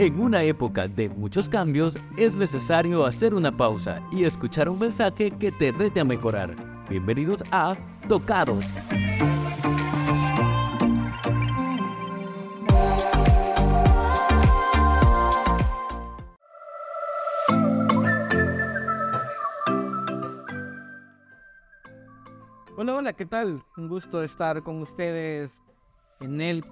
En una época de muchos cambios, es necesario hacer una pausa y escuchar un mensaje que te rete a mejorar. Bienvenidos a Tocados. Hola, hola, ¿qué tal? Un gusto estar con ustedes en el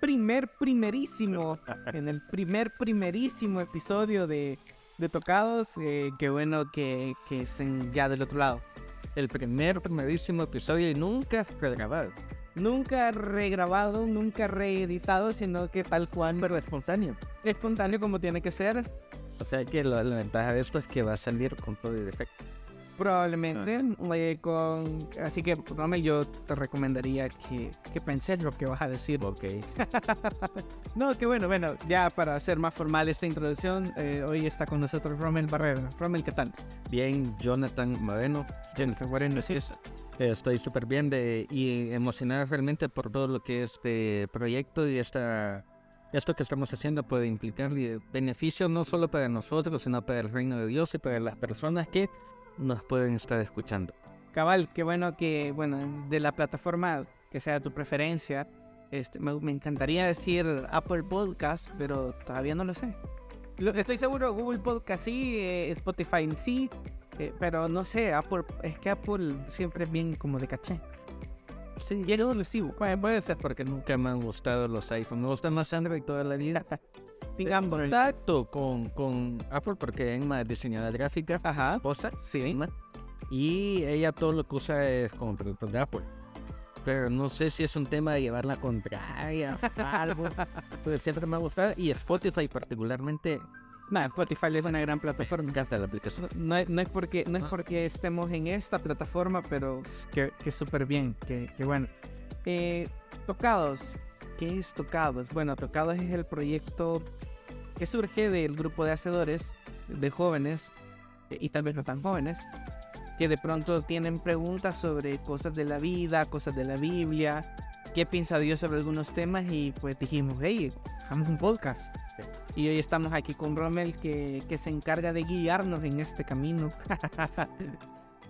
primer, primerísimo, en el primer, primerísimo episodio de, de Tocados. Eh, qué bueno que, que estén ya del otro lado. El primer, primerísimo episodio y nunca fue grabado. Nunca regrabado, nunca reeditado, sino que tal cual. Pero espontáneo. Espontáneo como tiene que ser. O sea que la, la ventaja de esto es que va a salir con todo el efecto. Probablemente. eh, con... Así que, Romel, yo te recomendaría que, que penses lo que vas a decir. Ok. No, qué bueno, bueno, ya para hacer más formal esta introducción, eh, hoy está con nosotros Romel Barrera. Romel, ¿qué tal? Bien, Jonathan Moreno. Jennifer Moreno, sí. Es- Estoy súper bien de, y emocionado realmente por todo lo que este proyecto y esta, esto que estamos haciendo puede implicar y beneficio no solo para nosotros, sino para el reino de Dios y para las personas que nos pueden estar escuchando. Cabal, qué bueno que, bueno, de la plataforma que sea tu preferencia, este, me, me encantaría decir Apple Podcast, pero todavía no lo sé. Lo- estoy seguro Google Podcast sí, eh, Spotify sí, eh, pero no sé, Apple, es que Apple siempre es bien como de caché. Sí, Y es exclusivo. puede, puede ser porque nunca me han gustado los iPhones. Me gusta más Android toda la vida. Digamos, contacto con, con Apple porque Emma es diseñadora gráfica, Ajá, esposa, sí. Y ella todo lo que usa es como productos de Apple. Pero no sé si es un tema de llevar la contraria o algo. Pero siempre me ha gustado. Y Spotify particularmente Nah, Spotify es una gran plataforma. me encanta la aplicación. No, es- no es porque no es Ah. porque estemos en esta plataforma, pero que, que súper bien, que, que bueno. Eh, Tocados, ¿qué es Tocados? Bueno, Tocados es el proyecto que surge del grupo de hacedores, de jóvenes, eh, y tal vez no tan jóvenes, que de pronto tienen preguntas sobre cosas de la vida, cosas de la Biblia, qué piensa Dios sobre algunos temas, y pues dijimos, hey, hagamos un podcast. Y hoy estamos aquí con Rommel que, que se encarga de guiarnos en este camino.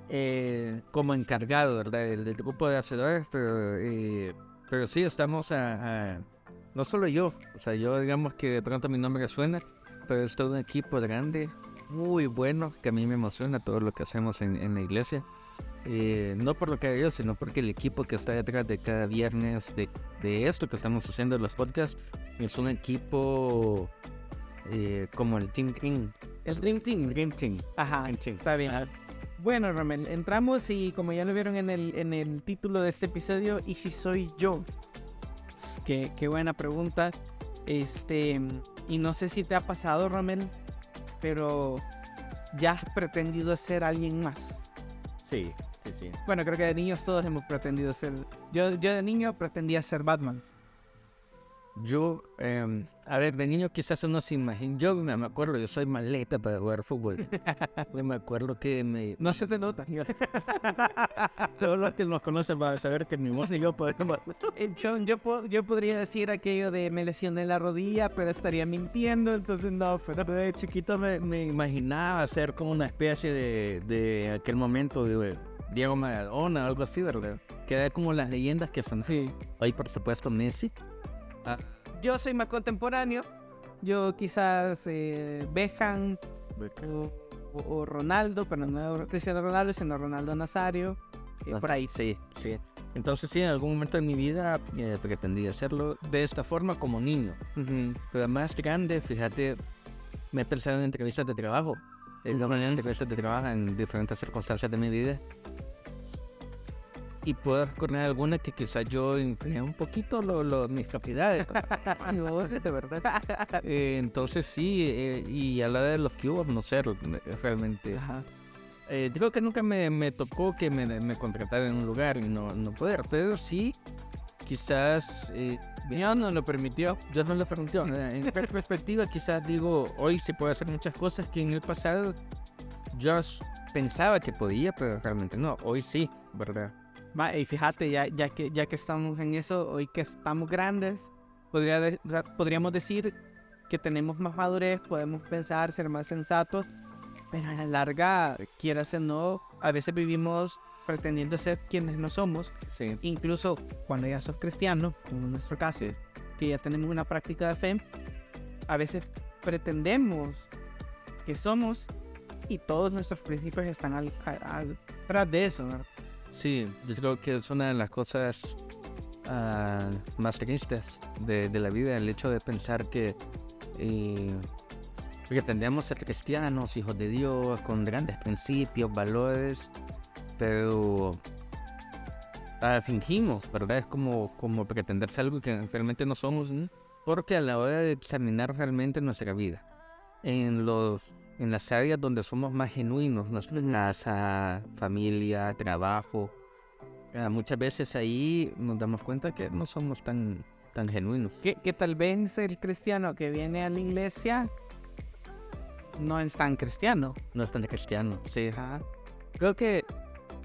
Eh, como encargado, ¿verdad? Del, del grupo de hacedores, pero, eh, pero sí estamos a, a- No solo yo, o sea, yo digamos que de pronto mi nombre suena, pero es todo un equipo grande, muy bueno, que a mí me emociona todo lo que hacemos en, en la iglesia. Eh, no por lo que hago yo, sino porque el equipo que está detrás de cada viernes de, de esto que estamos haciendo, los podcasts, es un equipo eh, como el Team King. El Dream Team. Dream Team. Ajá, está bien. Bueno, Rommel, entramos y como ya lo vieron en el, en el título de este episodio, ¿y si soy yo? Qué, qué buena pregunta. Este, y no sé si te ha pasado, Rommel, pero ya has pretendido ser alguien más. Sí, sí, sí. Bueno, creo que de niños todos hemos pretendido ser. Yo, yo de niño pretendía ser Batman. Yo, em, a ver, de niño quizás uno se imagina, yo me acuerdo, yo soy maleta para jugar fútbol. Me acuerdo que me... No se te nota. Todos los que nos conocen van a saber que mi voz y yo podemos... Eh, Yo, yo, yo podría decir aquello de me lesioné la rodilla, pero estaría mintiendo, entonces no, pero De chiquito me, me imaginaba ser como una especie de, de aquel momento de Diego Maradona o algo así, ¿verdad? Que era como las leyendas que son. sí. Hoy, por supuesto, Messi. Yo soy más contemporáneo. Yo quizás eh, Beckham o, o- o Ronaldo, pero no Cristiano Ronaldo, sino Ronaldo Nazario. eh, Ah, por ahí. Sí, sí. Entonces sí, en algún momento de mi vida eh, pretendí hacerlo de esta forma como niño. Pero más grande, fíjate, me he pensado en entrevistas de trabajo. He ido en entrevistas de trabajo en diferentes circunstancias de mi vida. Y puedo recordar alguna que quizás yo influía un poquito lo, lo- mis oh, de verdad. Eh, entonces sí, eh, y a la de los cubos, no sé, realmente. Ajá. Eh, creo que nunca me, me tocó que me, me contrataran en un lugar y no, no poder, pero sí, quizás eh, Dios nos lo permitió. Dios me lo permitió. ¿verdad? En per- perspectiva, quizás digo, hoy se puede hacer muchas cosas que en el pasado yo pensaba que podía, pero realmente no. Hoy sí, ¿verdad? Va, y fíjate, ya, ya, que, ya que estamos en eso, hoy que estamos grandes, podría de- podríamos decir que tenemos más madurez, podemos pensar, ser más sensatos, pero a la larga, quieras o no, a veces vivimos pretendiendo ser quienes no somos, Sí. incluso cuando ya sos cristiano, como en nuestro caso, que ya tenemos una práctica de fe, a veces pretendemos que somos y todos nuestros principios están al, al- atrás de eso. ¿no? Sí, yo creo que es una de las cosas ah, más tristes de, la vida, el hecho de pensar que eh, pretendemos ser cristianos, hijos de Dios, con grandes principios, valores, pero ah, fingimos, ¿verdad? Es como, como pretender ser algo que realmente no somos, ¿no? porque a la hora de examinar realmente nuestra vida, en los en las áreas donde somos más genuinos, nuestra casa, familia, trabajo, ah, muchas veces ahí nos damos cuenta que no somos tan, tan genuinos. Que, que tal vez el cristiano que viene a la iglesia no es tan cristiano. No es tan cristiano, sí. Ajá. Creo que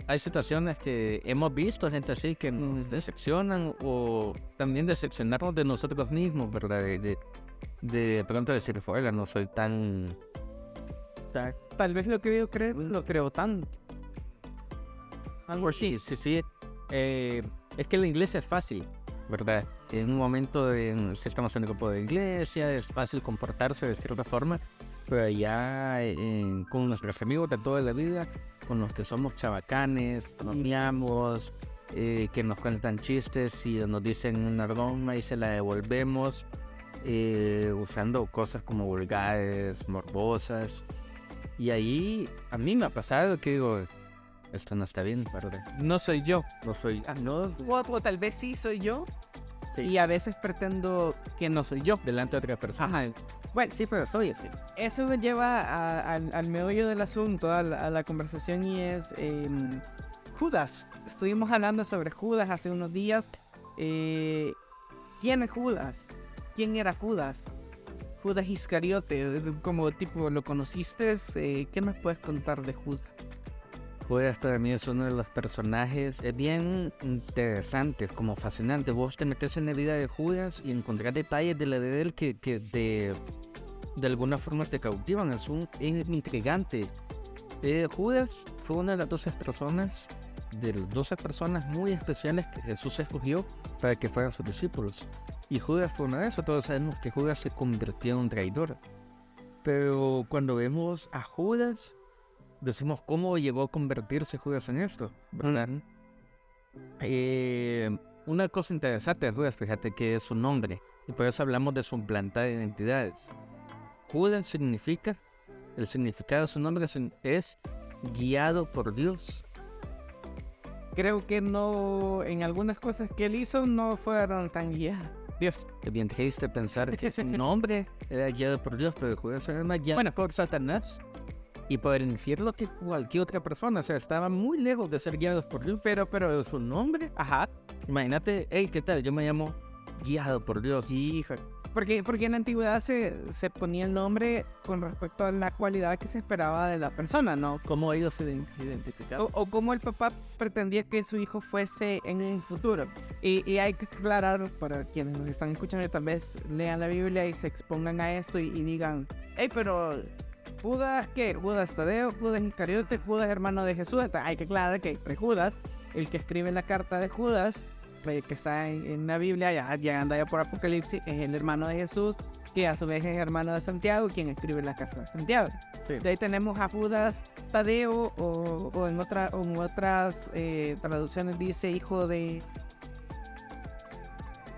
hay situaciones que hemos visto gente así que nos decepcionan o también decepcionarnos de nosotros mismos, ¿verdad? De, de, de pronto decir, fuera, no soy tan... Tal vez lo que yo creo, lo creo tanto. Algo así. Sí, sí, sí. Eh, es que la iglesia es fácil, ¿verdad? En un momento, de, si estamos en un grupo de iglesia, es fácil comportarse de cierta forma, pero ya eh, con nuestros amigos de toda la vida, con los que somos chabacanes, bromeamos, eh, que nos cuentan chistes y nos dicen una broma y se la devolvemos, eh, usando cosas como vulgares, morbosas. Y ahí a mí me ha pasado que digo, esto no está bien, ¿verdad? No soy yo. No soy. Ah, no. O, o tal vez sí soy yo. Sí. Y a veces pretendo que no soy yo. delante de otra persona. Ajá. Bueno, Sí, pero soy así. eso me lleva a- al, al meollo del asunto, a la, a la conversación y es em, Judas. Estuvimos hablando sobre Judas hace unos días. Eh, ¿Quién es Judas? ¿Quién era Judas? Judas Iscariote, eh, como tipo, ¿lo conociste? Eh, ¿Qué nos puedes contar de Judas? Judas para mí es uno de los personajes es bien interesante, como fascinante. Vos te metes en la vida de Judas y encontrás detalles de la vida de él que, que de, de alguna forma te cautivan. Es un es intrigante. Eh, Judas fue una de las 12 personas, de las 12 personas muy especiales que Jesús escogió para que fueran sus discípulos. Y Judas fue uno de esos. Todos sabemos que Judas se convirtió en un traidor. Pero cuando vemos a Judas, decimos cómo llegó a convertirse Judas en esto, ¿verdad? Eh, una cosa interesante de Judas, fíjate que es su nombre, y por eso hablamos de suplantar identidades. Judas significa, el significado de su nombre es, es guiado por Dios. Creo que no, en algunas cosas que él hizo no fueron tan guiadas. Dios. Bien triste pensar que su nombre era guiado por Dios, pero Judas era más guiado Bueno. por Satanás y por el infierno que cualquier otra persona. O sea, estaba muy lejos de ser guiados por Dios, pero, pero su nombre Ajá. Imagínate, hey, ¿qué tal? Yo me llamo guiado por Dios. Hijo. Porque, porque en la antigüedad se, se ponía el nombre con respecto a la cualidad que se esperaba de la persona, ¿no? ¿Cómo ellos se ident- identificaban? O, o cómo el papá pretendía que su hijo fuese en un futuro. Y, y hay que aclarar para quienes nos están escuchando y tal vez lean la Biblia y se expongan a esto y, y digan, hey, pero Judas, ¿qué? Judas Tadeo, Judas Iscariote, Judas hermano de Jesús. Entonces, hay que aclarar que entre Judas, el que escribe la carta de Judas, que está en, en la Biblia, ya llegando allá por Apocalipsis, es el hermano de Jesús, que a su vez es hermano de Santiago, quien escribe la carta de Santiago. Sí. De ahí tenemos a Judas Tadeo, o, o en, otra, o en otras eh, traducciones dice hijo de...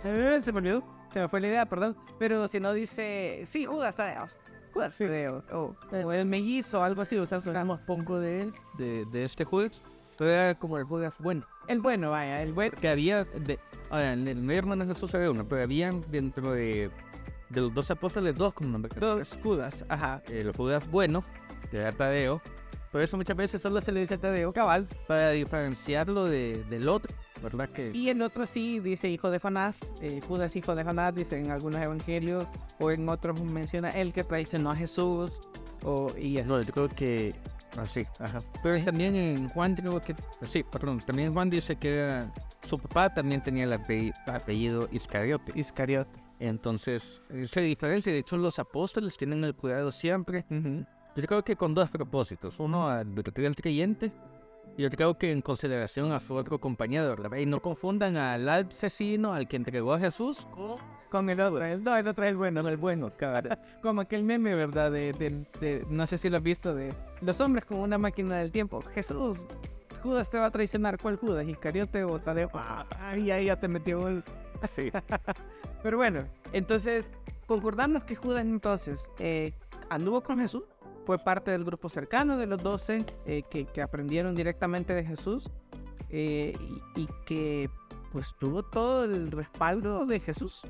Eh, se me olvidó, se me fue la idea, perdón. Pero si no dice, sí, Judas Tadeo. Judas Tadeo. O, o el mellizo, algo así, o sea, sonamos poco de él. De, de este Judas, todo era como el Judas bueno. El bueno, vaya, el bueno. Que había, de, ahora, en el medio hermano de Jesús había uno, pero había dentro de, de los dos apóstoles dos con nombre. Dos Judas, ajá. El Judas bueno, que era Tadeo. Por eso muchas veces solo se le dice Tadeo, Cabal. para diferenciarlo de, del otro, ¿verdad? Que Y el otro sí dice hijo de Jonás, eh, Judas hijo de Jonás, dice en algunos evangelios, o en otros menciona el que traicionó a Jesús, o, y. No, yo creo que así, ajá. Pero también en Juan creo que, sí, perdón, también Juan dice que su papá también tenía el apellido, apellido Iscariote. Iscariote. Entonces, esa diferencia, de hecho, los apóstoles tienen el cuidado siempre. Yo creo que con dos propósitos. Uno, advertir al creyente. Y yo creo que en consideración a su otro compañero, ¿verdad? Y no confundan al asesino, al que entregó a Jesús, con, Con el otro, el, no, el otro es el bueno. el bueno, cara. Como aquel meme, ¿verdad? De, de- de- no sé si lo has visto, de los hombres como una máquina del tiempo. Jesús, Judas te va a traicionar. ¿Cuál Judas? Iscariote o Tadeo. Ah, Ay, ahí ya te metió el... Pero bueno, entonces concordamos que Judas entonces eh, anduvo con Jesús, fue parte del grupo cercano de los doce eh, que, que aprendieron directamente de Jesús eh, y, y que pues tuvo todo el respaldo de Jesús.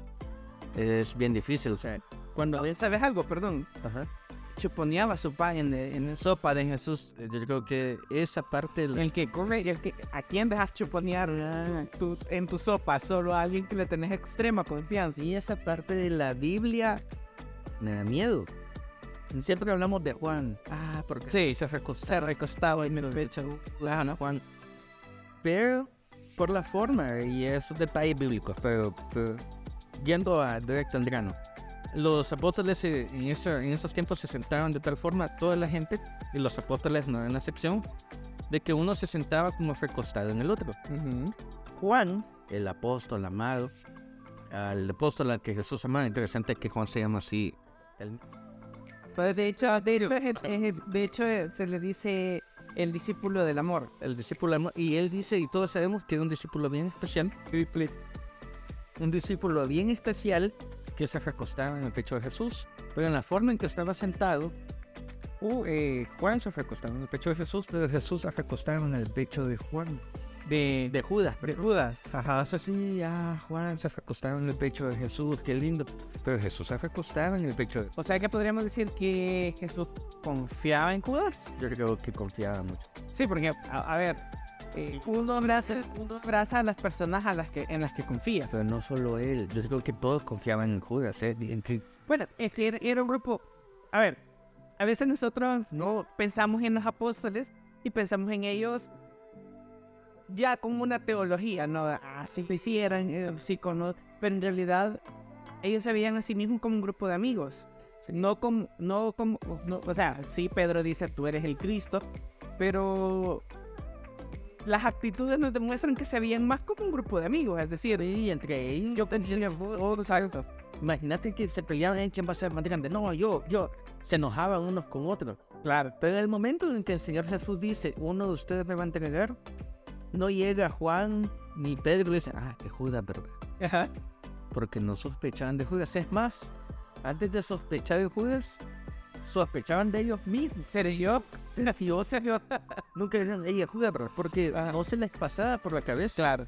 Es bien difícil, o sea, cuando... ¿Sabes algo? Perdón. Ajá. chuponeaba su pan en, en la sopa de Jesús. Yo creo que esa parte... El que come, el que, ¿a quién dejas chuponear ah, tu- en tu sopa? Solo a alguien que le tenés extrema confianza. Y esa parte de la Biblia me da miedo. Siempre hablamos de Juan. Ah, porque Sí, se recostaba, se recostaba en el pecho. Ajá, ¿no? Juan. Pero por la forma y esos detalles bíblicos, pero, pero yendo a directo al grano. Los apóstoles eh, en, en esos tiempos se sentaban de tal forma, toda la gente, y los apóstoles no eran la excepción, de que uno se sentaba como recostado en el otro. Juan, el apóstol amado, al apóstol al que Jesús amaba, interesante que Juan se llama así. el- Pues de hecho, de hecho, es- es- de hecho, eh, se le dice el discípulo del amor. el discípulo amado, y él dice, y todos sabemos que era un discípulo bien especial, un discípulo bien especial que se recostaba en el pecho de Jesús, pero en la forma en que estaba sentado, uh, eh, Juan se recostaba en el pecho de Jesús, pero Jesús se recostaba en el pecho de Juan, De, de Judas. de Judas. Ajá, eso sí, ah, Juan se recostaba en el pecho de Jesús, qué lindo. Pero Jesús se recostaba en el pecho de... O sea que podríamos decir que Jesús confiaba en Judas. Yo creo que confiaba mucho. Sí, porque, a, a ver, eh, uno, abraza, uno abraza a las personas a las que, en las que confía. Pero no solo él, yo creo que todos confiaban en Judas, ¿eh? En que Bueno, era, un grupo. A ver, a veces nosotros no pensamos en los apóstoles y pensamos en ellos ya como una teología, ¿no? Ah, si lo hicieran, eh, sí, cono- Pero en realidad, ellos se veían a sí mismos como un grupo de amigos. No como, no como, no, o sea, sí, Pedro dice, tú eres el Cristo, pero las actitudes nos demuestran que se veían más como un grupo de amigos, es decir, y entre ellos, yo tenía oh, exacto. imagínate que se peleaban en quién va a ser más grande. No, yo, yo. Se enojaban unos con otros. Claro. Pero en el momento en que el Señor Jesús dice, uno de ustedes me va a entregar, no llega Juan ni Pedro y dice, ah, es Judas, pero Ajá. porque no sospechaban de Judas. Es más, antes de sospechar de Judas, sospechaban de ellos mismos. Sergio, Sergio, Sergio. Nunca decían, ella Judas, porque no se les pasaba por la cabeza claro.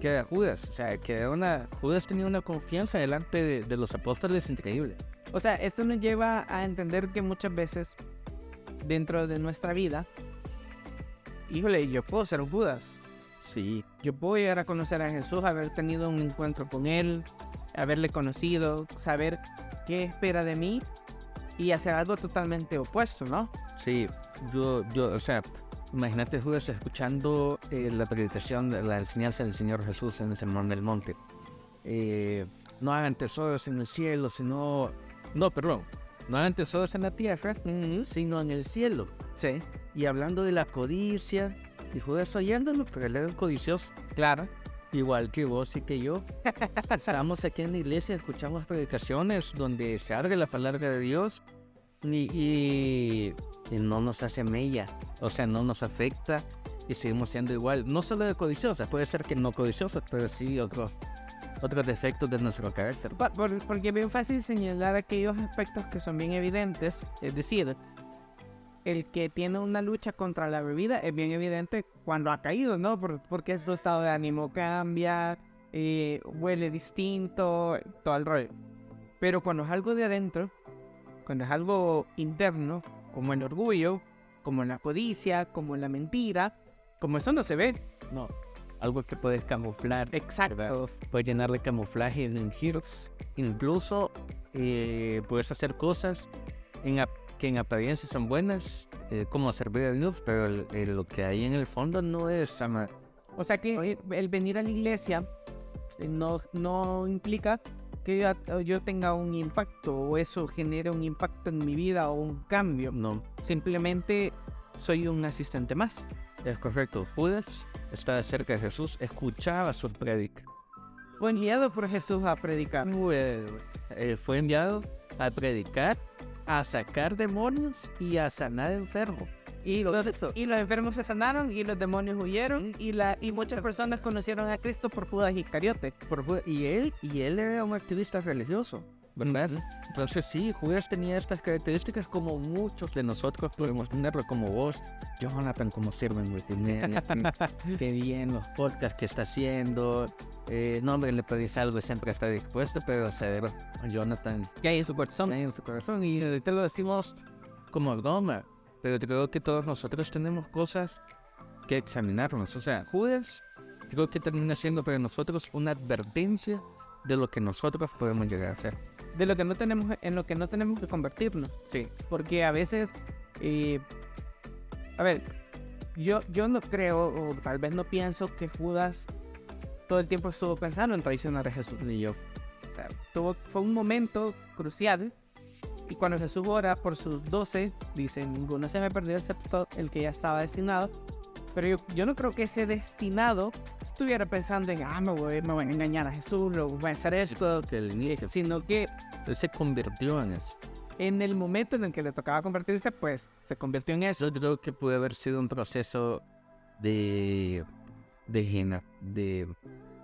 que era Judas. O sea, que una, Judas tenía una confianza delante de, de los apóstoles increíble. O sea, esto nos lleva a entender que muchas veces dentro de nuestra vida, híjole, yo puedo ser un Judas. Sí, Yo puedo llegar a conocer a Jesús, haber tenido un encuentro con Él, haberle conocido, saber qué espera de mí y hacer algo totalmente opuesto, ¿no? Sí, yo, yo, o sea, imagínate Judas escuchando eh, la predicación, la enseñanza del Señor Jesús en el Sermón del Monte. Eh, no hagan tesoros en el cielo, sino... No, perdón. No hagan tesoros en la tierra, sino en el cielo. Sí, Y hablando de la codicia, y Judas oyéndolo, pero él era codicioso. claro. Igual que vos y que yo. Estamos aquí en la iglesia, escuchamos predicaciones donde se abre la palabra de Dios y, y- y no nos hace mella. O sea, no nos afecta y seguimos siendo igual. No solo de codiciosas, puede ser que no codiciosas, pero sí otros, otros defectos de nuestro carácter. Por- porque es bien fácil señalar aquellos aspectos que son bien evidentes, es decir, el que tiene una lucha contra la bebida es bien evidente cuando ha caído, ¿no? Por- porque su estado de ánimo cambia, eh, huele distinto, todo el rollo. Pero cuando es algo de adentro, cuando es algo interno, como el orgullo, como la codicia, como la mentira, como eso no se ve. No, algo que puedes camuflar. Exacto. Puedes llenar de camuflaje en giros. Incluso eh, puedes hacer cosas en que en apariencia son buenas, eh, como servir a Dios, pero el- el- lo que hay en el fondo no es amar. O sea que el venir a la iglesia eh, no, no implica que yo, yo tenga un impacto o eso genere un impacto en mi vida o un cambio. No, Simplemente soy un asistente más. es correcto. Judas estaba cerca de Jesús, escuchaba su prédica. Fue enviado por Jesús a predicar. Fue, eh, fue enviado a predicar, a sacar demonios y a sanar enfermos. Y los, y los enfermos se sanaron y los demonios huyeron y, la, y muchas personas conocieron a Cristo por Judas Iscariote. Por y él y él era un activista religioso, ¿verdad? Entonces sí, Judas tenía estas características como muchos de nosotros podemos tenerlo, como vos, Jonathan, como sirven Wikimedia, qué bien los podcasts que está haciendo. Eh, no, hombre, le pedís algo siempre está dispuesto, pero cerebro, Jonathan, Que hay en su corazón. en su corazón y te lo decimos como broma, pero creo que todos nosotros tenemos cosas que examinarnos. O sea, Judas creo que termina siendo para nosotros una advertencia de lo que nosotros podemos llegar a hacer. De lo que no tenemos, en lo que no tenemos que convertirnos. Sí. Porque a veces, eh, a ver, yo, yo no creo, o tal vez no pienso que Judas todo el tiempo estuvo pensando en traicionar a Jesús. Ni yo. O sea, tuvo, fue un momento crucial. Y cuando Jesús ora por sus doce, dice, ninguno se me perdió excepto el que ya estaba destinado. Pero yo, yo no creo que ese destinado estuviera pensando en, ah, me voy, me voy a engañar a Jesús, lo voy a hacer esto, Que el inicio sino que él se convirtió en eso. en el momento en el que le tocaba convertirse, pues se convirtió en eso. Yo creo que puede haber sido un proceso de de, gena- de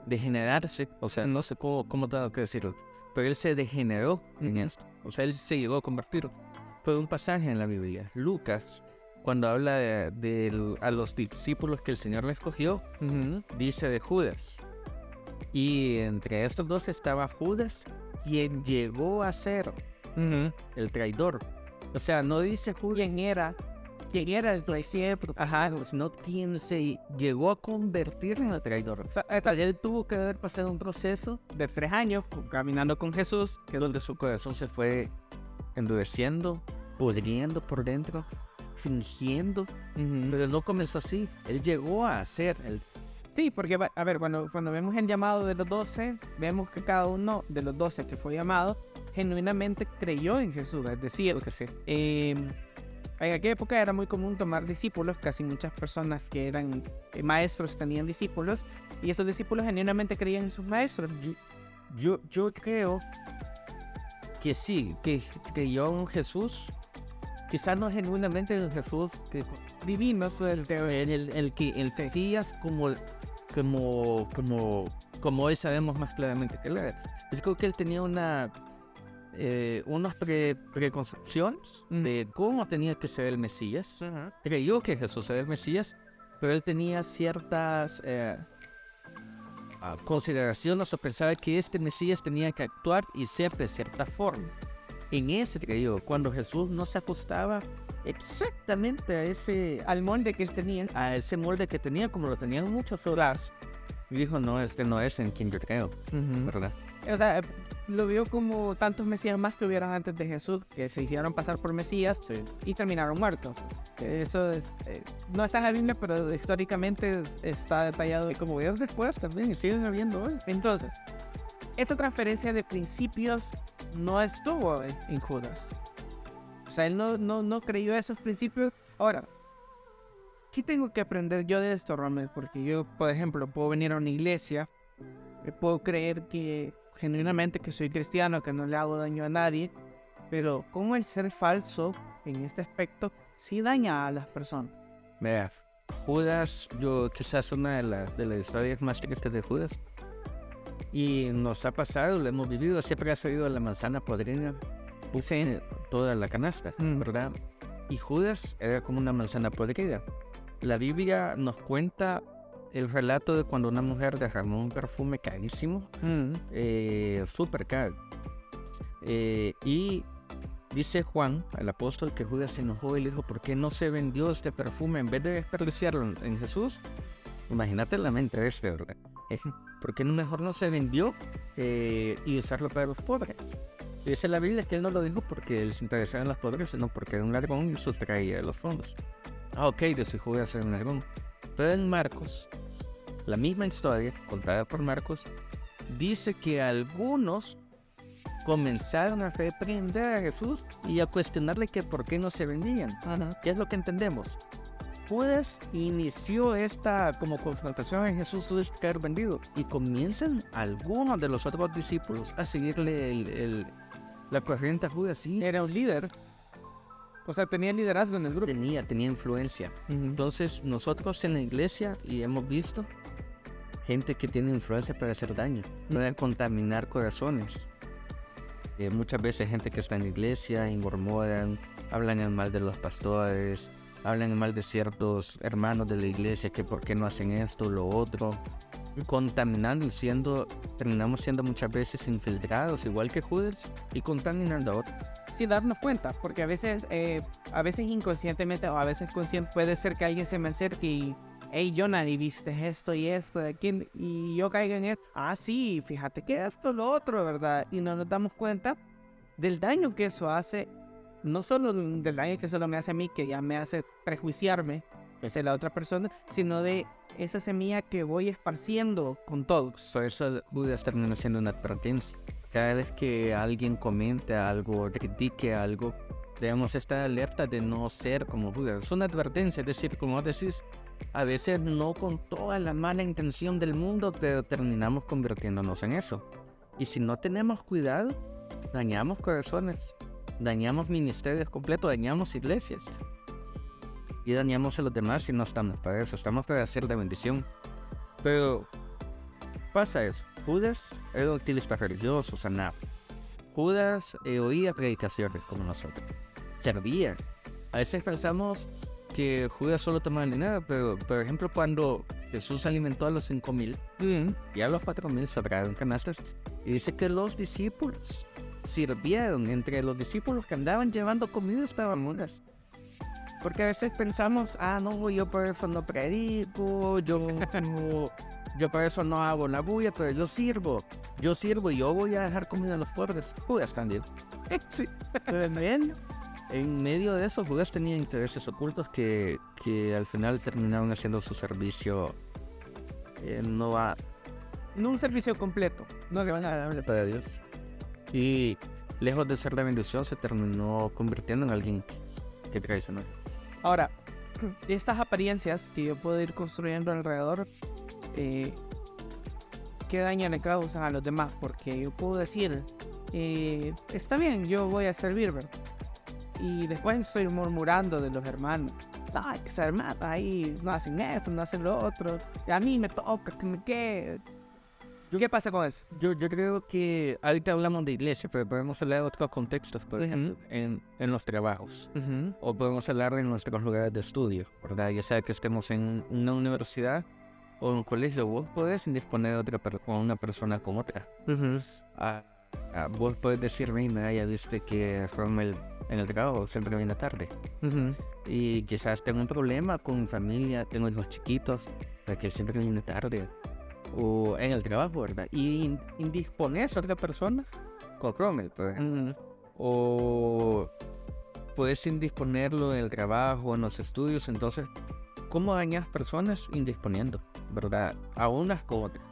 degenerarse, o sea, no sé cómo, cómo tengo que decirlo, pero él se degeneró en esto, o sea, él se llegó a convertir. Fue un pasaje en la Biblia, Lucas, cuando habla de, de a los discípulos que el Señor le escogió, dice de Judas. Y entre estos dos estaba Judas, quien llegó a ser el traidor. O sea, no dice Judas ¿Quién era? ¿Quién era el traicionero? Ajá, sino quien se llegó a convertir en el traidor. O sea, hasta él tuvo que haber pasado un proceso de tres años caminando con Jesús. Que donde su corazón se fue endureciendo, pudriendo por dentro, fingiendo. Pero no comenzó así. Él llegó a el. Sí, porque, a ver, cuando, cuando vemos el llamado de los doce, vemos que cada uno de los doce que fue llamado genuinamente creyó en Jesús. Es decir, eh, en aquella época era muy común tomar discípulos, casi muchas personas que eran eh, maestros tenían discípulos, y estos discípulos genuinamente creían en sus maestros. Yo, yo creo que sí, que creyó en Jesús. Quizás no genuinamente en Jesús que Divino, el, el, el que el Mesías como como como como hoy sabemos más claramente que él era. Yo creo que él tenía una eh, unas pre- preconcepciones Mm. de cómo tenía que ser el Mesías. Creyó que Jesús era el Mesías, pero él tenía ciertas eh, ah, consideraciones o pensaba que este Mesías tenía que actuar y ser de cierta forma. En ese creyó, cuando Jesús no se ajustaba exactamente a ese Al molde que él tenía. a ese molde que tenía, como lo tenían muchos otros. Y dijo, no, este no es en quien yo creo, ¿verdad? O sea, lo vio como tantos mesías más que hubieran antes de Jesús, que se hicieron pasar por mesías Sí. y terminaron muertos. Eso es, eh, no está en la Biblia, pero históricamente es- está detallado. Y como veo después también, y siguen habiendo hoy. Entonces, esta transferencia de principios no estuvo en, en Judas. O sea, él no, no, no creyó esos principios. Ahora, ¿qué tengo que aprender yo de esto, Rommel? Porque yo, por ejemplo, puedo venir a una iglesia, eh, puedo creer que genuinamente que soy cristiano, que no le hago daño a nadie, pero ¿cómo el ser falso en este aspecto sí daña a las personas? Mira, Judas, yo quizás una de, las de las historias más tristes de Judas. Y nos ha pasado, lo hemos vivido, siempre ha salido la manzana podrida, puse toda la canasta, Mm. ¿verdad? Y Judas era como una manzana podrida. La Biblia nos cuenta el relato de cuando una mujer derramó un perfume carísimo, eh, súper caro. Eh, y dice Juan, el apóstol, que Judas se enojó y le dijo, ¿por qué no se vendió este perfume en vez de desperdiciarlo en- en Jesús? Imagínate la mente de este, ¿verdad? ¿Por qué no mejor no se vendió eh, y usarlo para los pobres? Y dice la Biblia que él no lo dijo porque él se interesaba en los pobres, sino porque era un ladrón y sustraía de los fondos. Ah, ok, dice Judas era un ladrón. Pero en Marcos, la misma historia, contada por Marcos, dice que algunos comenzaron a reprender a Jesús y a cuestionarle que por qué no se vendían. ¿Qué es lo que entendemos? Judas inició esta como confrontación en Jesús tuvo que haber vendido y comienzan algunos de los otros discípulos a seguirle el, el- la corriente a Judas. Sí, Era un líder. O sea, tenía liderazgo en el grupo. tenía, tenía influencia. Entonces nosotros en la iglesia y hemos visto gente que tiene influencia para hacer daño, para contaminar corazones. Eh, muchas veces gente que está en la iglesia y murmuran, hablan en mal de los pastores, hablan mal de ciertos hermanos de la iglesia que por qué no hacen esto, lo otro, contaminando y siendo, terminamos siendo muchas veces infiltrados, igual que Judas, y contaminando a otros. sin darnos cuenta, porque a veces, eh, a veces inconscientemente o a veces consciente puede ser que alguien se me acerque y, hey Jonah, y viste esto y esto de aquí, y yo caiga en esto. Ah, sí, fíjate que esto, lo otro, ¿verdad? Y no nos damos cuenta del daño que eso hace, no solo del daño que solo me hace a mí, que ya me hace prejuiciarme hacia la otra persona, sino de esa semilla que voy esparciendo con todos. Eso Judas termina siendo una advertencia. Cada vez que alguien comente algo, critique algo, debemos estar alerta de no ser como Judas. Es una advertencia, es decir, como decís, a veces no con toda la mala intención del mundo, pero terminamos convirtiéndonos en eso. Y si no tenemos cuidado, dañamos corazones, dañamos ministerios completos, dañamos iglesias. Y dañamos a los demás si no estamos para eso, estamos para hacer de bendición. Pero pasa eso. Judas era un activista religioso, sanado. Judas eh, oía predicaciones como nosotros. Servía. A veces pensamos que Judas solo tomaba el dinero, pero por ejemplo cuando Jesús alimentó a los 5000 y a los 4000 sobraron canastas, y dice que los discípulos sirvieron entre los discípulos que andaban llevando comida estaban mudas. Porque a veces pensamos, ah, no, yo por eso no predico, yo, no- Yo por eso no hago la bulla, pero yo sirvo. Yo sirvo y yo voy a dejar comida a los pobres. Judas también. sí, pero en medio. De eso, Judas tenía intereses ocultos que, que al final terminaron haciendo su servicio eh, no a No un servicio completo, no agradable. para Dios. Y lejos de ser la bendición, se terminó convirtiendo en alguien que traicionó. Ahora, estas apariencias que yo puedo ir construyendo alrededor, eh, ¿qué daño le causan a los demás? Porque yo puedo decir, eh, está bien, yo voy a servir, ¿verdad? Y después estoy murmurando de los hermanos. Ay, que se hermanos ahí no hacen esto, no hacen lo otro. A mí me toca, que me quede. ¿Qué pasa con eso? Yo, yo creo que ahorita hablamos de iglesia, pero podemos hablar de otros contextos, por ejemplo, en, en los trabajos. O podemos hablar de nuestros lugares de estudio, ¿verdad? Ya sea que estemos en una universidad o en un colegio, vos podés indisponer a otra per- con una persona como otra. Ah, ah, vos podés decirme, mira, ya viste que Rommel en el trabajo siempre viene tarde. Y quizás tengo un problema con mi familia, tengo hijos chiquitos, que siempre viene tarde. O en el trabajo, ¿verdad? Y in- indispones a otra persona con Rommel, por ejemplo. O puedes indisponerlo en el trabajo, en los estudios. Entonces, ¿cómo dañas personas indisponiendo? ¿Verdad? A unas como otras.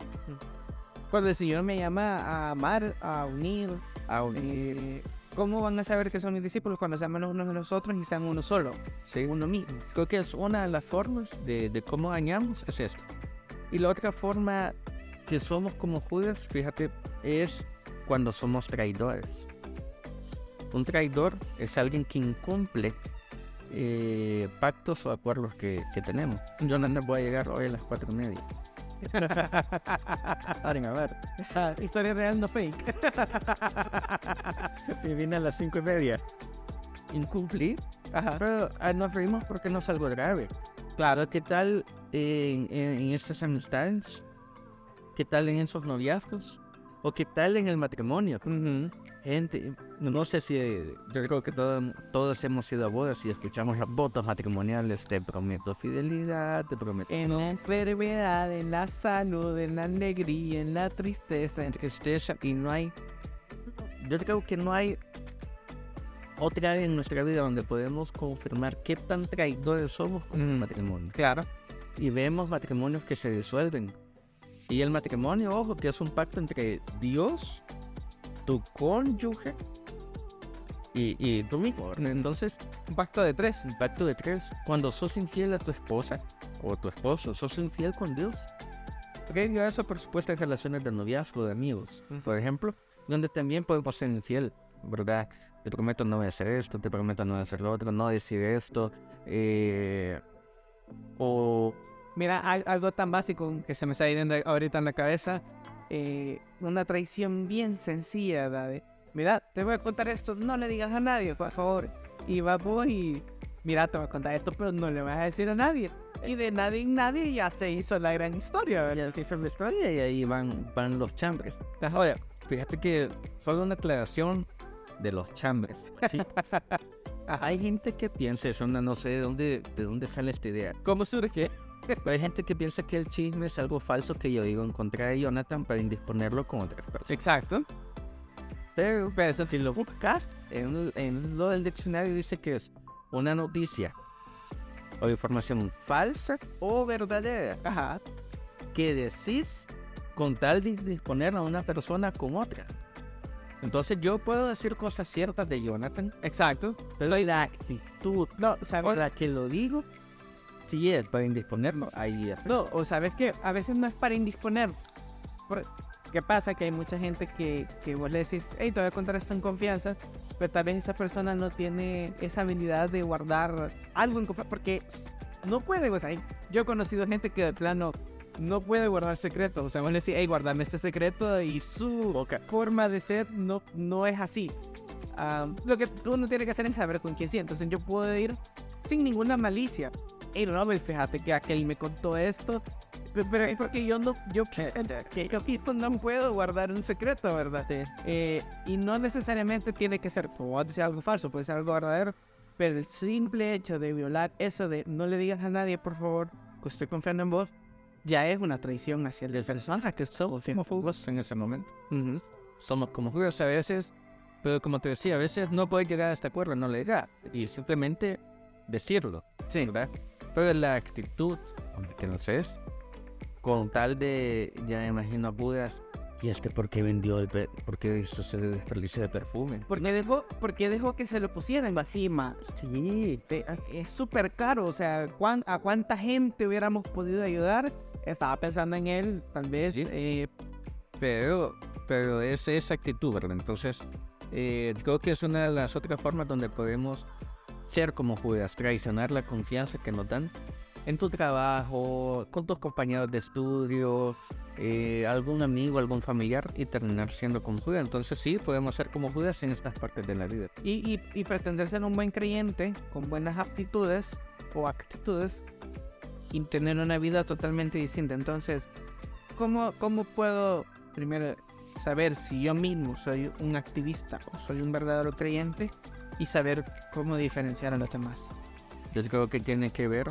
Cuando el Señor me llama a amar, a unir, A un- eh, ¿cómo van a saber que son mis discípulos cuando se aman unos a los otros y sean uno solo? Sí, uno mismo. Creo que es una de las formas de, de cómo dañamos, es esto. Y la otra forma que somos como Judas, fíjate, es cuando somos traidores. Un traidor es alguien que incumple eh, pactos o acuerdos que, que tenemos. Yo no voy a llegar hoy a las cuatro y media. Paren a ver. Historia real, no fake. Y vine a las cinco y media. Incumplir. Ajá. Pero ah, nos reímos porque no es algo grave. Claro, ¿qué tal en, en, en estas amistades? ¿Qué tal en esos noviazgos? ¿O qué tal en el matrimonio? Gente, no sé si, yo creo que todo- todos hemos ido a bodas y escuchamos las votos matrimoniales, te prometo fidelidad, te prometo En la enfermedad, en la salud, en la alegría, en la tristeza. en- tristeza y no hay, yo creo que no hay otra área en nuestra vida donde podemos confirmar qué tan traidores somos como Mm. matrimonio. Claro. Y vemos matrimonios que se disuelven. Y el matrimonio, ojo, que es un pacto entre Dios tu cónyuge y, y tú mismo. Entonces, Un pacto de tres. impacto de tres. Cuando sos infiel a tu esposa o a tu esposo, sos infiel con Dios. Ok, yo eso por supuesto en relaciones de noviazgo, de amigos, por ejemplo, donde también podemos ser infiel, ¿verdad? Te prometo no voy a hacer esto, te prometo no voy a hacer lo otro, no decir esto, eh, o Mira, al- algo tan básico que se me está yendo ahorita en la cabeza. eh, una traición bien sencilla, David. Mira, te voy a contar esto, no le digas a nadie, por favor. Y va vos y... Mira, te voy a contar esto, pero no le vas a decir a nadie. Y de nadie en nadie ya se hizo la gran historia, ¿verdad? ya se hizo la historia y ahí van, van los chambres. Ahora, fíjate que solo una aclaración de los chambres. ¿sí? Hay gente que piensa eso, no, no sé de dónde, de dónde sale esta idea. ¿Cómo surge? Pero hay gente que piensa que el chisme es algo falso que yo digo en contra de Jonathan para indisponerlo con otras personas. Exacto. Pero, pero eso, si lo buscas en, en lo del diccionario dice que es una noticia o información falsa o verdadera Ajá. que decís con tal de disponer a una persona con otra. Entonces yo puedo decir cosas ciertas de Jonathan, Exacto. pero la actitud No, ¿sabes? la que lo digo, si es para indisponerlo, ahí es. No, o sabes que a veces no es para indisponer. ¿Qué pasa? Que hay mucha gente que, que vos le decís, hey, te voy a contar esto en confianza, pero tal vez esa persona no tiene esa habilidad de guardar algo en confianza, porque no puede, o sea, yo he conocido gente que de plano no puede guardar secretos, o sea, vos le decís, hey, guardame este secreto y su forma de ser no, no es así. Ah, lo que uno tiene que hacer es saber con quién sí, entonces yo puedo ir sin ninguna malicia. Hey, Robert, fíjate que aquel me contó esto, pe- pero es porque yo no, yo, yo no puedo guardar un secreto, ¿verdad? Eh, y no necesariamente tiene que ser, como vos decís, algo falso, puede ser algo verdadero, pero el simple hecho de violar eso de no le digas a nadie, por favor, que estoy confiando en vos, ya es una traición hacia el personaje que somos. Somos jugos en ese momento. Somos como jugos a veces, pero como te decía, a veces no puedes llegar a este acuerdo, no llegar. Y simplemente decirlo, Sí. ¿verdad? Pero la actitud, que no sé, es con tal de, ya me imagino a Budas, y es que ¿por qué vendió el, por qué hizo ese desperdicio de perfume? ¿Por qué dejó, por qué dejó que se lo pusieran encima? Sí, Te- Es súper caro, o sea, ¿cuán- ¿a cuánta gente hubiéramos podido ayudar? Estaba pensando en él, tal vez. Sí. eh, pero, pero es esa actitud, ¿verdad? Entonces, eh, creo que es una de las otras formas donde podemos ser como Judas, traicionar la confianza que nos dan en tu trabajo, con tus compañeros de estudio, eh, algún amigo, algún familiar y terminar siendo como Judas. Entonces sí, podemos ser como Judas en estas partes de la vida. y, y- y pretender ser un buen creyente con buenas aptitudes o actitudes y tener una vida totalmente distinta. Entonces, ¿cómo, cómo puedo primero saber si yo mismo soy un activista o soy un verdadero creyente y saber cómo diferenciar a los demás? Yo creo que tiene que ver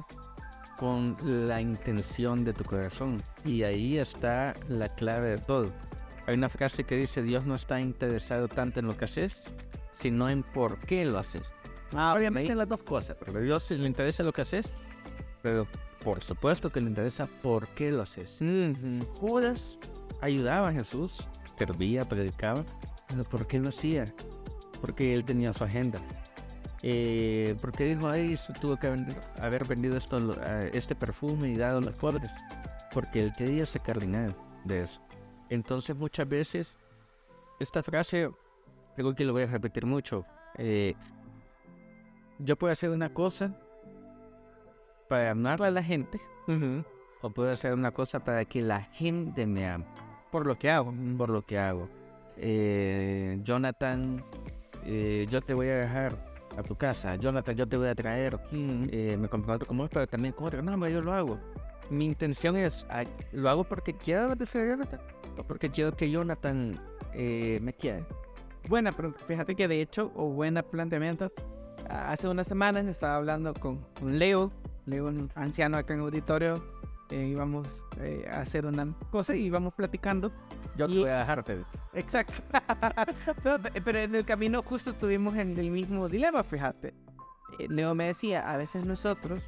con la intención de tu corazón. Y ahí está la clave de todo. Hay una frase que dice, Dios no está interesado tanto en lo que haces, sino en por qué lo haces. Ah, Obviamente las dos cosas, pero Dios le interesa lo que haces, pero por supuesto que le interesa por qué lo haces. Judas ayudaba a Jesús, servía, predicaba, pero ¿por qué lo hacía? Porque él tenía su agenda. Eh, porque dijo, ay, tuvo que vender- haber vendido esto, este perfume y dado a los pobres. Porque él quería sacar dinero de eso. Entonces muchas veces, esta frase, creo que lo voy a repetir mucho. eh, yo puedo hacer una cosa para amar a la gente, Ujú. o puedo hacer una cosa para que la gente me ame Por lo que hago. por lo que hago. Eh, Jonathan, eh, yo te voy a dejar a tu casa. Jonathan, yo te voy a traer. eh, me comprometo con vos, pero también con otro. No, hombre, yo lo hago. Mi intención es, lo hago porque quiero defender a Jonathan, o porque quiero que Jonathan eh, me quiera. Buena, pero fíjate que de hecho, o buena planteamiento, hace unas semanas estaba hablando con, con Leo, Leo un anciano acá en el auditorio, eh, íbamos eh, a hacer una cosa y íbamos platicando. Yo te Y- voy a dejarte. Exacto. Pero en el camino justo estuvimos en el mismo dilema, fíjate. Eh, Leo me decía, a veces nosotros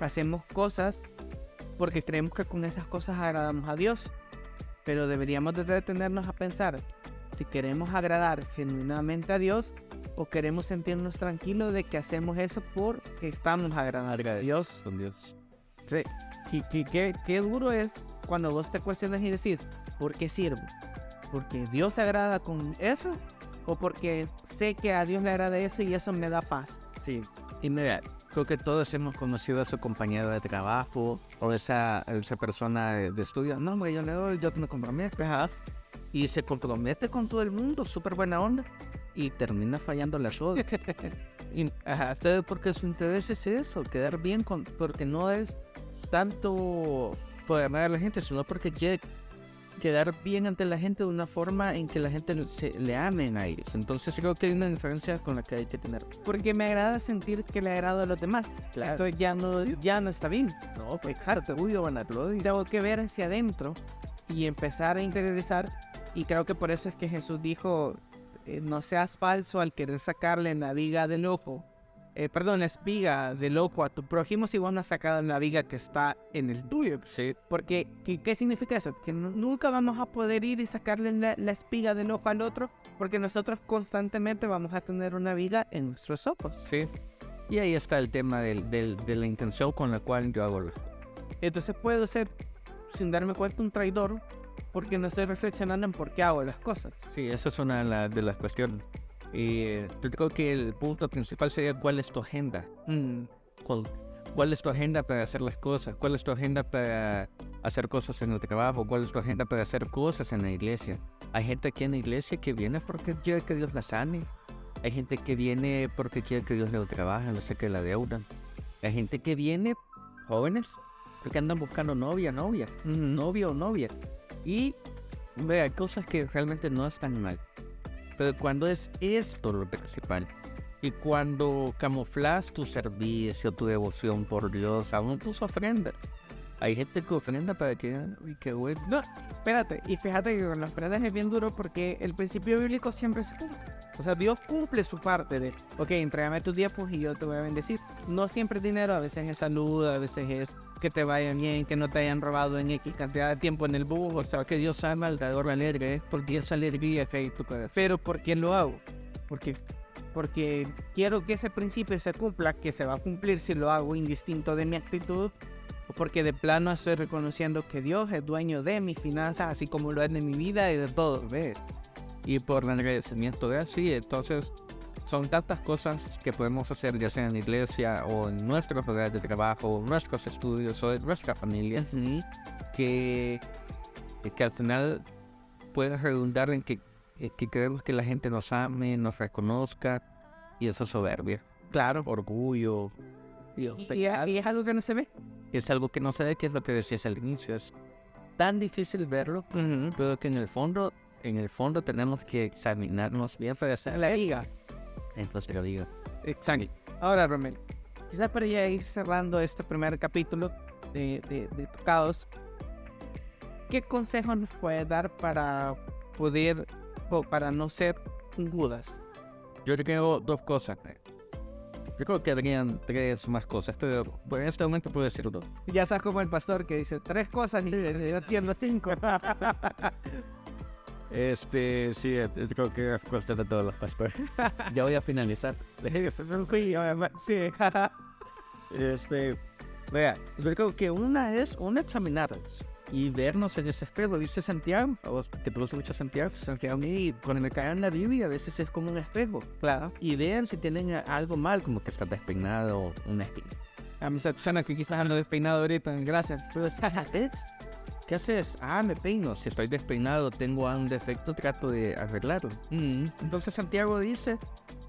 hacemos cosas porque creemos que con esas cosas agradamos a Dios, pero deberíamos de detenernos a pensar si queremos agradar genuinamente a Dios o queremos sentirnos tranquilos de que hacemos eso porque estamos agradando a Dios. Con Dios. Sí. Y, y qué, qué duro es cuando vos te cuestionas y decís, ¿por qué sirvo? ¿Porque Dios se agrada con eso? ¿O porque sé que a Dios le agrada eso y eso me da paz? Sí. Y mira, creo que todos hemos conocido a su compañero de trabajo o esa, esa persona de, de estudio. No, hombre, yo le doy, yo me comprometo. Y se compromete con todo el mundo, súper buena onda. Y termina fallando las otras. y, ajá, porque su interés es eso, quedar bien con... Porque no es tanto por amar a la gente, sino porque quiere quedar bien ante la gente de una forma en que la gente se, le amen a ellos. Entonces creo que hay una diferencia con la que hay que tener. Porque me agrada sentir que le agrado a los demás. Claro. Esto ya no, ya no está bien. No, pues exacto, uy, van a. Tengo que ver hacia adentro y empezar a interiorizar. Y creo que por eso es que Jesús dijo, eh, no seas falso al querer sacarle la viga del ojo. Eh, perdón, la espiga del ojo a tu prójimo si vos no has sacado la viga que está en el tuyo. Sí, Porque, ¿qué, qué significa eso? Que nu- nunca vamos a poder ir y sacarle la, la espiga del ojo al otro porque nosotros constantemente vamos a tener una viga en nuestros ojos. sí. Y ahí está el tema del, del- de la intención con la cual yo hago cosas. Entonces puedo ser, sin darme cuenta, un traidor porque no estoy reflexionando en por qué hago las cosas. Sí, esa es una de, la- de las cuestiones. Y eh, yo creo que el punto principal sería cuál es tu agenda. Mm, ¿Cuál, cuál es tu agenda para hacer las cosas? ¿Cuál es tu agenda para hacer cosas en el trabajo? ¿Cuál es tu agenda para hacer cosas en la iglesia? Hay gente aquí en la iglesia que viene porque quiere que Dios la sane. Hay gente que viene porque quiere que Dios le trabaje, le saque la deuda. Hay gente que viene, jóvenes, porque andan buscando novia, novia, novio o novia. Y vea, cosas que realmente no están mal. Pero cuando es esto lo principal, y cuando camuflas tu servicio, tu devoción por Dios, aún tus ofrendas. Hay gente que ofrenda para que, uy, qué bueno. No, espérate, y fíjate que con las ofrendas es bien duro porque el principio bíblico siempre se cumple. O sea, Dios cumple su parte de, ok, entrégame tus diezmos y yo te voy a bendecir. No siempre es dinero, a veces es salud, a veces es que te vaya bien, que no te hayan robado en X cantidad de tiempo en el bus, o sea, que Dios ama al dador alegre, es porque esa alegría fe y tu corazón. Pero ¿por qué lo hago? Porque, porque quiero que ese principio se cumpla, que se va a cumplir si lo hago indistinto de mi actitud, o porque de plano estoy reconociendo que Dios es dueño de mis finanzas, así como lo es de mi vida y de todo. Ve. Y por el agradecimiento de así, entonces son tantas cosas que podemos hacer, ya sea en la iglesia o en nuestros lugares de trabajo, nuestros estudios o en nuestra familia, que, que al final puede redundar en que, en que queremos que la gente nos ame, nos reconozca, y eso es soberbia, Claro. orgullo. Y, y- y es algo que no se ve. Es algo que no se ve, que es lo que decías al inicio. Es tan difícil verlo, pero que en el fondo, en el fondo tenemos que examinarnos bien para hacer La liga. En nuestra vida. Exacto. Ahora, Romel, quizás para ya ir cerrando este primer capítulo de, de, de Tocados, ¿qué consejos nos puedes dar para poder o para no ser un Judas? Yo creo dos cosas. Yo creo que habrían tres más cosas, pero por este momento puedo decir dos. Ya estás como el pastor que dice tres cosas y yo entiendo cinco. Este, sí, creo que es cuestión de todos los pastores. ya voy a finalizar. sí. Este, vea, yo creo que una es una examinarnos y vernos en ese espejo. Dice Santiago, que tú lo escuchas Santiago, Santiago, y cuando me caen en la Biblia a veces es como un espejo. Claro. Y vean si tienen algo mal, como que estás despeinado o una espina. A mis personas que quizás ando despeinado ahorita, gracias. ¿Qué haces? Ah, me peino. Si estoy despeinado, tengo un defecto, trato de arreglarlo. Mm. Entonces Santiago dice,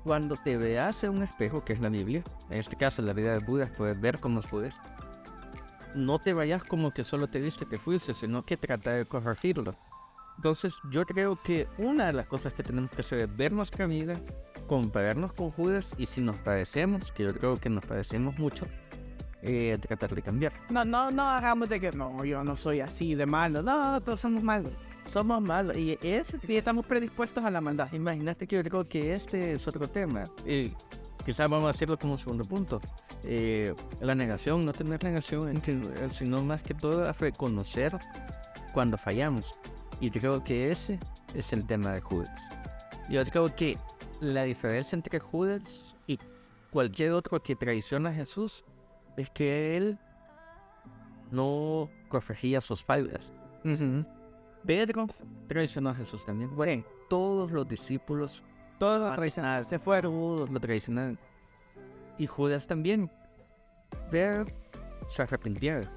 cuando te veas en un espejo, que es la Biblia, en este caso la vida de Buda, puedes ver cómo puedes, no te vayas como que solo te viste que fuiste, sino que trata de corregirlo. Entonces yo creo que una de las cosas que tenemos que hacer es ver nuestra vida, compararnos con Judas y si nos parecemos, que yo creo que nos parecemos mucho, eh, tratar de cambiar. No, no, no hagamos de que no, yo no soy así de malo. No, todos somos malos. Somos malos y es Y estamos predispuestos a la maldad. Imagínate que yo creo que este es otro tema. Y quizás vamos a hacerlo como segundo punto. Eh, la negación, no tener negación, eh, sino más que todo reconocer cuando fallamos. Y creo que ese es el tema de Judas. Yo creo que la diferencia entre Judas y cualquier otro que traiciona a Jesús es que él no corregía sus faltas. Pedro traicionó a Jesús también. Bueno, todos los discípulos, Todos los traicionados se fueron. todos lo traicionaron. Y Judas también. Pero se arrepintieron.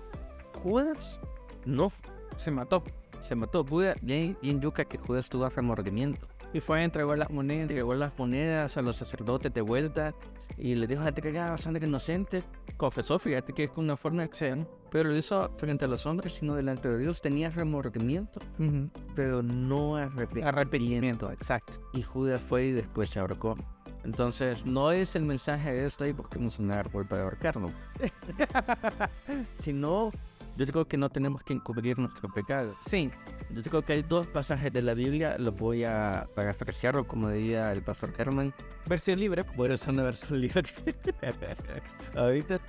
Judas no, Se mató. se mató. Judas, bien, bien yuca que Judas tuvo remordimiento. Y fue, entregó las monedas. Entregó las monedas a los sacerdotes de vuelta y le dijo a entregar a sangre inocente. Confesó, fíjate que es una forma de acción, pero lo hizo frente a los hombres, sino delante de Dios. Tenía remordimiento, Ujú. pero no arrepentimiento. Arrepentimiento, exacto. Y Judas fue y después se ahorcó. Entonces, no es el mensaje de esto y busquemos un árbol para ahorcarnos. sino, yo creo que no tenemos que encubrir nuestro pecado. Sí, Yo creo que hay dos pasajes de la Biblia, los voy a parafrasear, o como diría el pastor Herman, versión libre. bueno, es una versión libre. Ahorita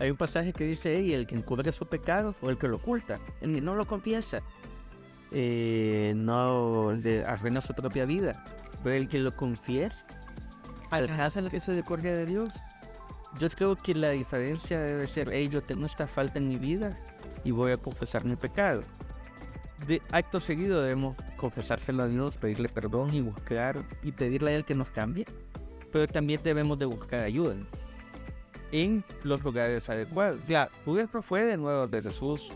hay un pasaje que dice, "Ey, el que encubre su pecado o el que lo oculta, el que no lo confiesa, eh, no le arruina su propia vida, pero el que lo confiesa, alcanza la misericordia de Dios. Yo creo que la diferencia debe ser, hey, yo tengo esta falta en mi vida y voy a confesar mi pecado. De acto seguido debemos confesárselo a Dios, pedirle perdón y buscar y pedirle a Él que nos cambie. Pero también debemos de buscar ayuda en los lugares adecuados. Ya, no fue de nuevo de Jesús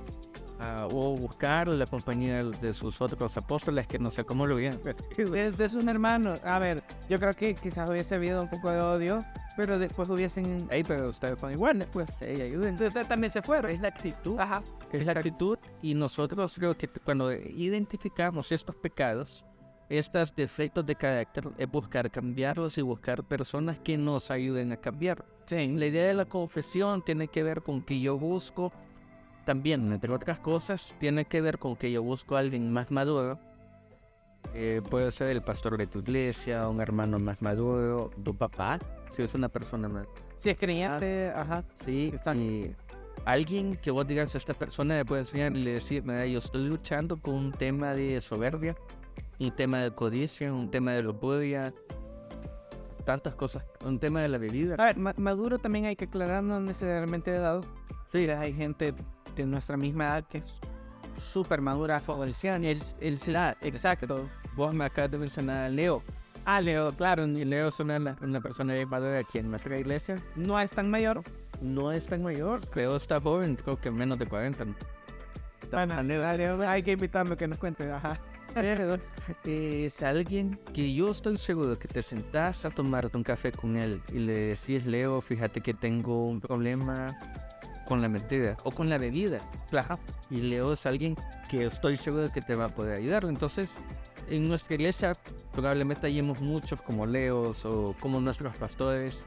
ah, o buscar la compañía de sus otros apóstoles que no sé cómo lo vieron. De, de sus hermanos. A ver, yo creo que quizás hubiese habido un poco de odio, pero después hubiesen... Ey, pero ustedes son iguales, pues, ey, ayuden. Ustedes también se fueron. Es la actitud. Ajá. es la actitud y nosotros creo que cuando identificamos estos pecados, estos defectos de carácter, es buscar cambiarlos y buscar personas que nos ayuden a cambiar. Sí. La idea de la confesión tiene que ver con que yo busco, también entre otras cosas, tiene que ver con que yo busco a alguien más maduro. Eh, puede ser el pastor de tu iglesia, un hermano más maduro, tu papá, si es una persona más Si es creyente, ajá. Sí, Exacto. y alguien que vos digas a esta persona le puede enseñar y le decir, mira, yo estoy luchando con un tema de soberbia, un tema de codicia, un tema de lujuria, tantas cosas, un tema de la bebida. A ver, ma- maduro también hay que aclarar, no necesariamente de edad. Sí, hay gente de nuestra misma edad que es súper madura, favoreciana. El, el Exacto. vos me acabas de mencionar a Leo, Ah, Leo, claro, y Leo es una, una persona bien madura aquí en nuestra iglesia, no es tan mayor. no es tan mayor, Leo está joven, creo que menos de 40. Bueno, Leo, hay que invitarme a que nos cuente, ajá. es alguien que yo estoy seguro que te sentás a tomarte un café con él y le decís, Leo, fíjate que tengo un problema con la mentira o con la bebida. Claro. Y Leo es alguien que estoy seguro que te va a poder ayudar. Entonces, en nuestra iglesia probablemente hayamos muchos como Leos o como nuestros pastores,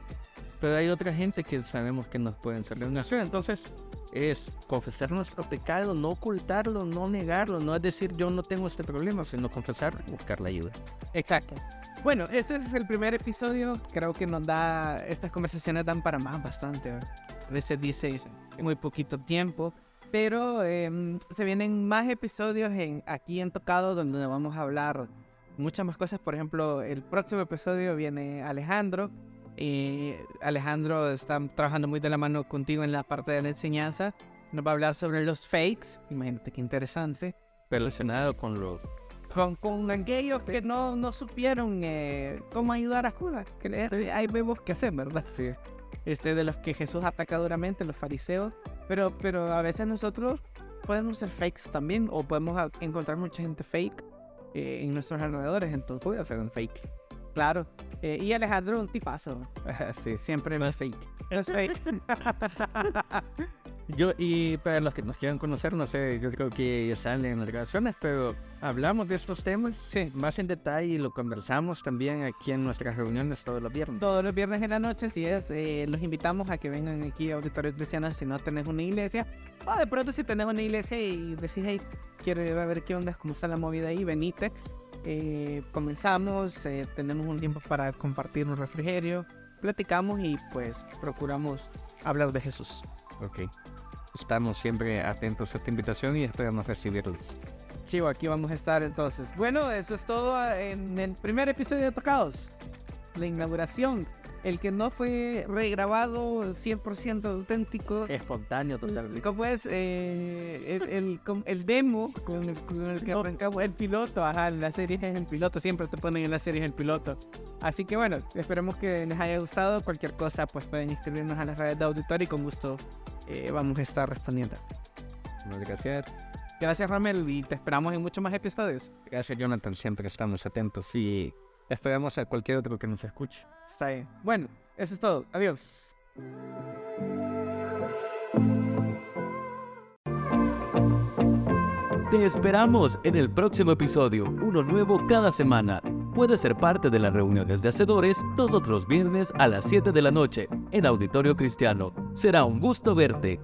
pero hay otra gente que sabemos que nos pueden servir en acción. Entonces, es confesar nuestro pecado, no ocultarlo, no negarlo, no es decir yo no tengo este problema, sino confesar y buscar la ayuda. Exacto. Bueno, este es el primer episodio. Creo que nos da. Estas conversaciones dan para más bastante. A veces dice muy poquito tiempo. Pero em, se vienen más episodios en, aquí en Tocado donde vamos a hablar muchas más cosas. Por ejemplo, el próximo episodio viene Alejandro. Y Alejandro está trabajando muy de la mano contigo en la parte de la enseñanza. Nos va a hablar sobre los fakes. Imagínate qué interesante Relacionado con los... con, con aquellos que no, no supieron eh, cómo ayudar a Judas. Que ahí vemos qué hacer, ¿verdad? Este, de los que Jesús ataca duramente, los fariseos. Pero, pero a veces nosotros podemos ser fakes también, o podemos encontrar mucha gente fake eh, en nuestros alrededores. Entonces, Puede ser un fake. claro. Eh, y Alejandro, un tipazo. sí, Siempre es fake. es fake. Yo, y para los que nos quieran conocer, no sé, yo creo que ya salen en las grabaciones, pero hablamos de estos temas sí. más en detalle y lo conversamos también aquí en nuestras reuniones todos los viernes. Todos los viernes en la noche, si es, eh, los invitamos a que vengan aquí a Auditorio Cristiano si no tenés una iglesia. O de pronto si tenés una iglesia y decís, hey, quiero ir a ver qué onda, cómo está la movida ahí, venite. Eh, comenzamos, eh, tenemos un tiempo para compartir un refrigerio, platicamos y pues procuramos hablar de Jesús. Ok. Estamos siempre atentos a esta invitación y esperamos recibirlos. Chivo, aquí vamos a estar entonces. Bueno, eso es todo en el primer episodio de Tocados. La inauguración. El que no fue regrabado 100% auténtico. Espontáneo totalmente. ¿Cómo es? Eh, el, el, el demo con el, con el que arrancamos, el piloto, ajá, en la serie es el piloto, siempre te ponen en la serie el piloto. Así que bueno, esperemos que les haya gustado. Cualquier cosa, pues pueden inscribirnos a las redes de auditorio y con gusto eh, vamos a estar respondiendo. Muchas gracias. Gracias, Ramel, y te esperamos en muchos más episodios. Gracias, Jonathan. Siempre estamos atentos y esperamos a cualquier otro que nos escuche. Está bien. Bueno, eso es todo. Adiós. Te esperamos en el próximo episodio, uno nuevo cada semana. Puedes ser parte de las reuniones de hacedores todos los viernes a las 7 de la noche en Auditorio Cristiano. Será un gusto verte.